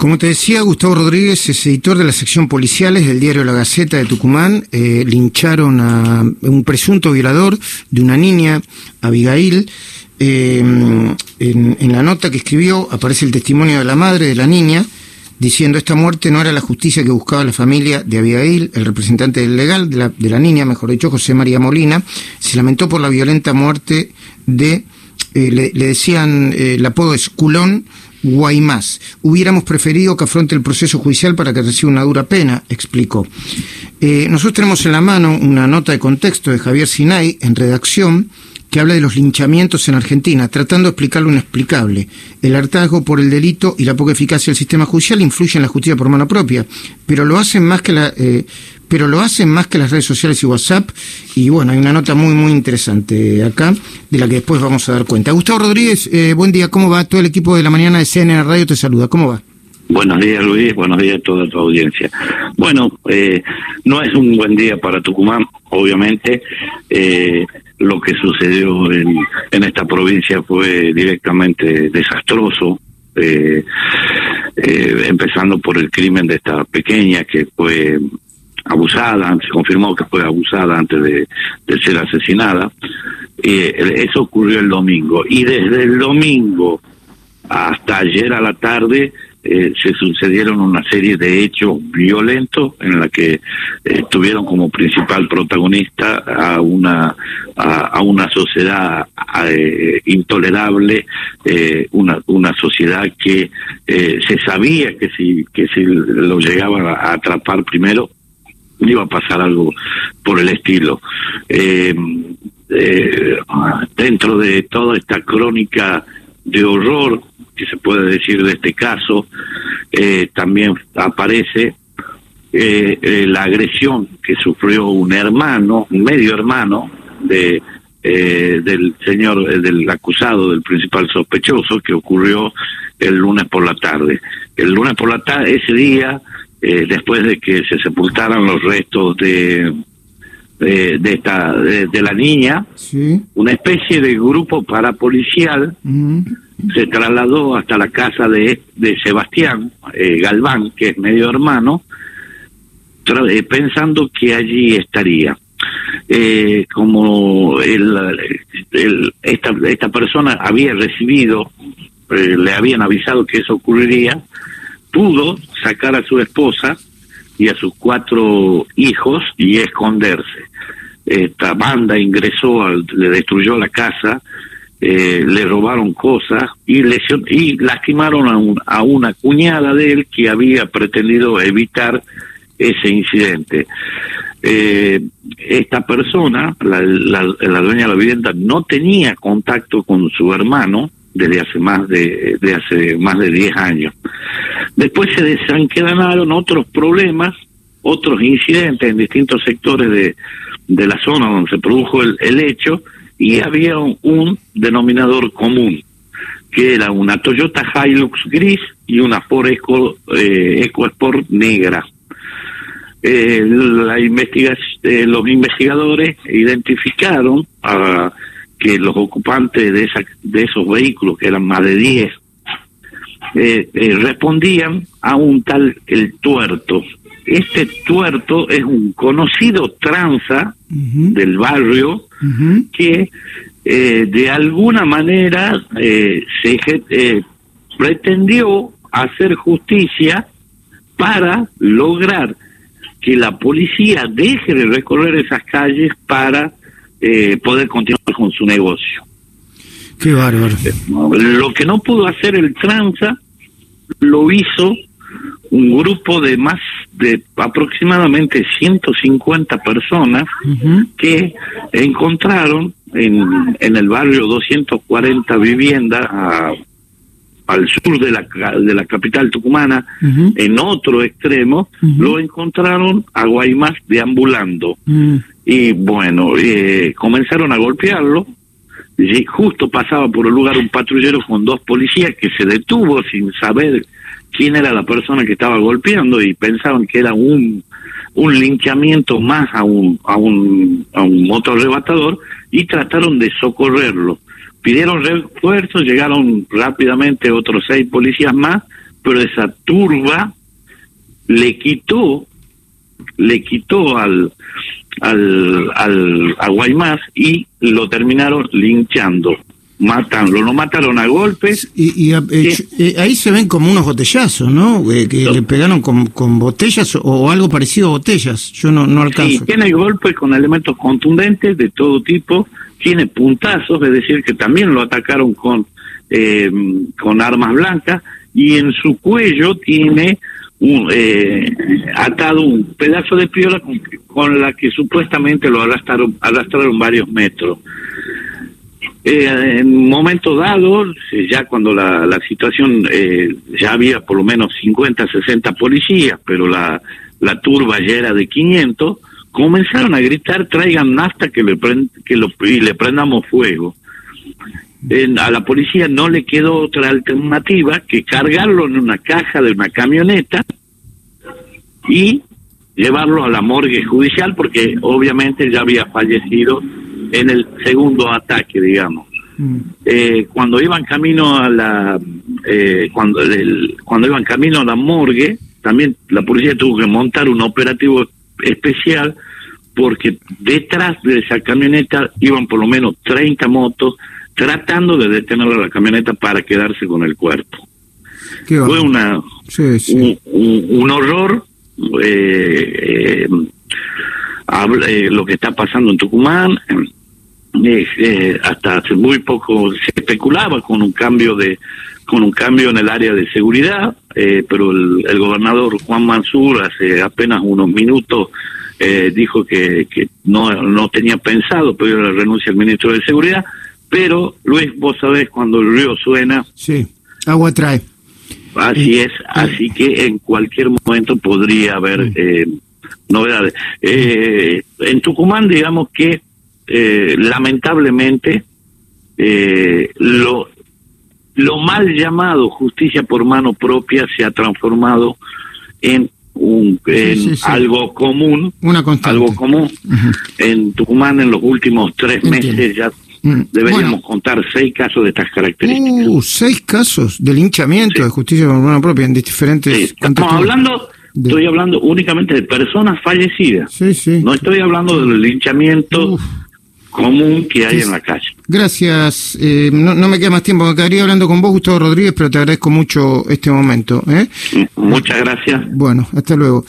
Como te decía, Gustavo Rodríguez es editor de la sección policiales del diario La Gaceta de Tucumán. Eh, lincharon a un presunto violador de una niña, Abigail. Eh, en, la nota que escribió aparece el testimonio de la madre de la niña diciendo esta muerte no era la justicia que buscaba la familia de Abigail, el representante legal de la, de la niña, mejor dicho, José María Molina, se lamentó por la violenta muerte de, eh, le, decían, el apodo es culón, Guaymás. Hubiéramos preferido que afronte el proceso judicial para que reciba una dura pena, explicó. Eh, nosotros tenemos en la mano una nota de contexto de Javier Sinay en redacción que habla de los linchamientos en Argentina, tratando de explicar lo inexplicable. El hartazgo por el delito y la poca eficacia del sistema judicial influyen en la justicia por mano propia, pero lo hacen más que la, eh, pero lo hacen más que las redes sociales y WhatsApp. Y bueno, hay una nota muy, muy interesante acá, de la que después vamos a dar cuenta. Gustavo Rodríguez, eh, buen día, ¿cómo va? Todo el equipo de la mañana de CNN Radio te saluda, ¿cómo va? Buenos días, Luis. Buenos días a toda tu audiencia. Bueno, eh, no es un buen día para Tucumán, obviamente. Eh, lo que sucedió en, en esta provincia fue directamente desastroso. Eh, eh, empezando por el crimen de esta pequeña que fue abusada, se confirmó que fue abusada antes de, ser asesinada. Eh, eso ocurrió el domingo. Y desde el domingo hasta ayer a la tarde eh, se sucedieron una serie de hechos violentos en la que eh, tuvieron como principal protagonista a una a, una sociedad intolerable una una sociedad que se sabía que si que si lo llegaban a atrapar primero iba a pasar algo por el estilo. Eh, eh, dentro de toda esta crónica de horror decir de este caso, eh, también aparece la agresión que sufrió un hermano, un medio hermano de del señor, del acusado, del principal sospechoso, que ocurrió el lunes por la tarde. El lunes por la tarde, ese día, eh, después de que se sepultaran los restos de de, esta de, la niña una especie de grupo parapolicial se trasladó hasta la casa de, de Sebastián eh, Galván que es medio hermano eh, pensando que allí estaría eh, como el, esta, esta persona había recibido le habían avisado que eso ocurriría pudo sacar a su esposa y a sus cuatro hijos y esconderse. Esta banda ingresó, le destruyó la casa, eh, le robaron cosas y, lesion y lastimaron a, una cuñada de él que había pretendido evitar ese incidente. Eh, esta persona, la, la, dueña de la vivienda, no tenía contacto con su hermano desde hace más de, de hace más de 10 años. Después se desencadenaron otros problemas, otros incidentes en distintos sectores de, de la zona donde se produjo el, hecho y había un, denominador común, que era una Toyota Hilux gris y una Ford Eco, eh, negra. Eh, la eh, los investigadores identificaron que los ocupantes de, esa, de esos vehículos, que eran más de 10, eh, eh, respondían a un tal el tuerto. Este tuerto es un conocido tranza del barrio que eh, de alguna manera se pretendió hacer justicia para lograr que la policía deje de recorrer esas calles para poder continuar con su negocio. Qué bárbaro. Lo que no pudo hacer el tranza lo hizo un grupo de más de aproximadamente 150 personas que encontraron en, en el barrio 240 viviendas al sur de la, de la capital tucumana, en otro extremo, lo encontraron a Guaymas deambulando. Y bueno, eh, comenzaron a golpearlo, y justo pasaba por el lugar un patrullero con dos policías que se detuvo sin saber quién era la persona que estaba golpeando y pensaban que era un un linchamiento más a un a un a un arrebatador y trataron de socorrerlo. Pidieron refuerzos llegaron rápidamente otros seis policías más pero esa turba le quitó, le quitó al, al, al a Guaymas y lo terminaron linchando matando, lo mataron a golpes. Y, eh, eh, ahí se ven como unos botellazos, ¿no? Eh, que le pegaron con, con, botellas o algo parecido a botellas. Yo no, no alcanzo. Sí, tiene golpes con elementos contundentes de todo tipo, tiene puntazos, es decir, que también lo atacaron con, con armas blancas y en su cuello tiene un, atado un pedazo de piola con, con, la que supuestamente lo arrastraron, arrastraron varios metros. Eh, en momentos dados, eh, ya cuando la, la situación, eh, ya había por lo menos 50, 60 policías, pero la, turba ya era de 500, comenzaron a gritar, traigan nafta que le, que lo, y le prendamos fuego. a la policía no le quedó otra alternativa que cargarlo en una caja de una camioneta y llevarlo a la morgue judicial porque obviamente ya había fallecido en el segundo ataque, digamos. Mm. Eh, cuando iban camino a la eh, cuando cuando iban camino a la morgue, también la policía tuvo que montar un operativo especial porque detrás de esa camioneta iban por lo menos 30 motos tratando de detener a la camioneta para quedarse con el cuerpo. Fue una Un, horror. Eh, eh, lo que está pasando en Tucumán, eh, hasta hace muy poco se especulaba con un cambio de con un cambio en el área de seguridad, eh, pero el, gobernador Juan Mansur hace apenas unos minutos eh, dijo que, que no, no tenía pensado pedir la renuncia al ministro de Seguridad, pero Luis, vos sabés cuando el río suena... Sí, agua trae. Así es, así que en cualquier momento podría haber novedades. en Tucumán, digamos que eh, lamentablemente, eh, lo, lo mal llamado justicia por mano propia se ha transformado en un en algo común Una algo común. En Tucumán en los últimos tres meses ya mm. deberíamos contar seis casos de estas características. Uh, seis casos de linchamiento de justicia por mano propia en diferentes estamos hablando estoy hablando únicamente de personas fallecidas. No estoy hablando del linchamiento común que hay en la calle. Gracias. Eh, no, me queda más tiempo. Me quedaría hablando con vos, Gustavo Rodríguez, pero te agradezco mucho este momento. ¿eh? Muchas gracias. Bueno, hasta luego.